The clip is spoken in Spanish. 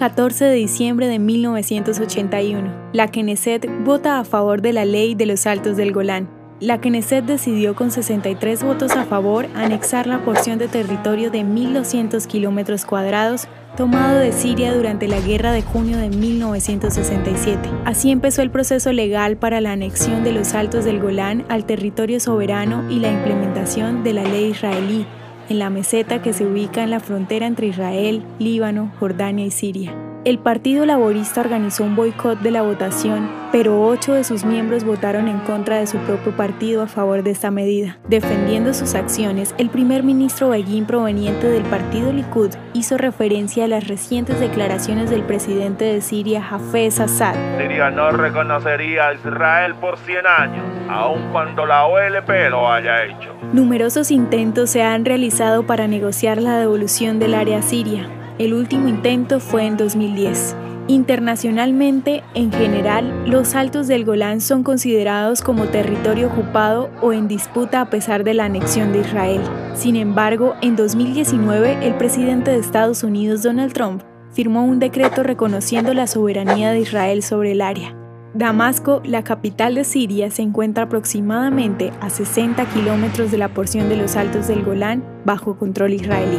14 de diciembre de 1981. La Knesset vota a favor de la ley de los Altos del Golán. La Knesset decidió con 63 votos a favor anexar la porción de territorio de 1.200 kilómetros cuadrados tomado de Siria durante la guerra de junio de 1967. Así empezó el proceso legal para la anexión de los Altos del Golán al territorio soberano y la implementación de la ley israelí en la meseta que se ubica en la frontera entre Israel, Líbano, Jordania y Siria. El Partido Laborista organizó un boicot de la votación, pero ocho de sus miembros votaron en contra de su propio partido a favor de esta medida. Defendiendo sus acciones, el primer ministro Begin proveniente del partido Likud hizo referencia a las recientes declaraciones del presidente de Siria, Hafez Assad. Siria no reconocería a Israel por 100 años, aun cuando la OLP lo haya hecho. Numerosos intentos se han realizado para negociar la devolución del área siria, el último intento fue en 2010. Internacionalmente, en general, los Altos del Golán son considerados como territorio ocupado o en disputa a pesar de la anexión de Israel. Sin embargo, en 2019, el presidente de Estados Unidos, Donald Trump, firmó un decreto reconociendo la soberanía de Israel sobre el área. Damasco, la capital de Siria, se encuentra aproximadamente a 60 kilómetros de la porción de los Altos del Golán bajo control israelí.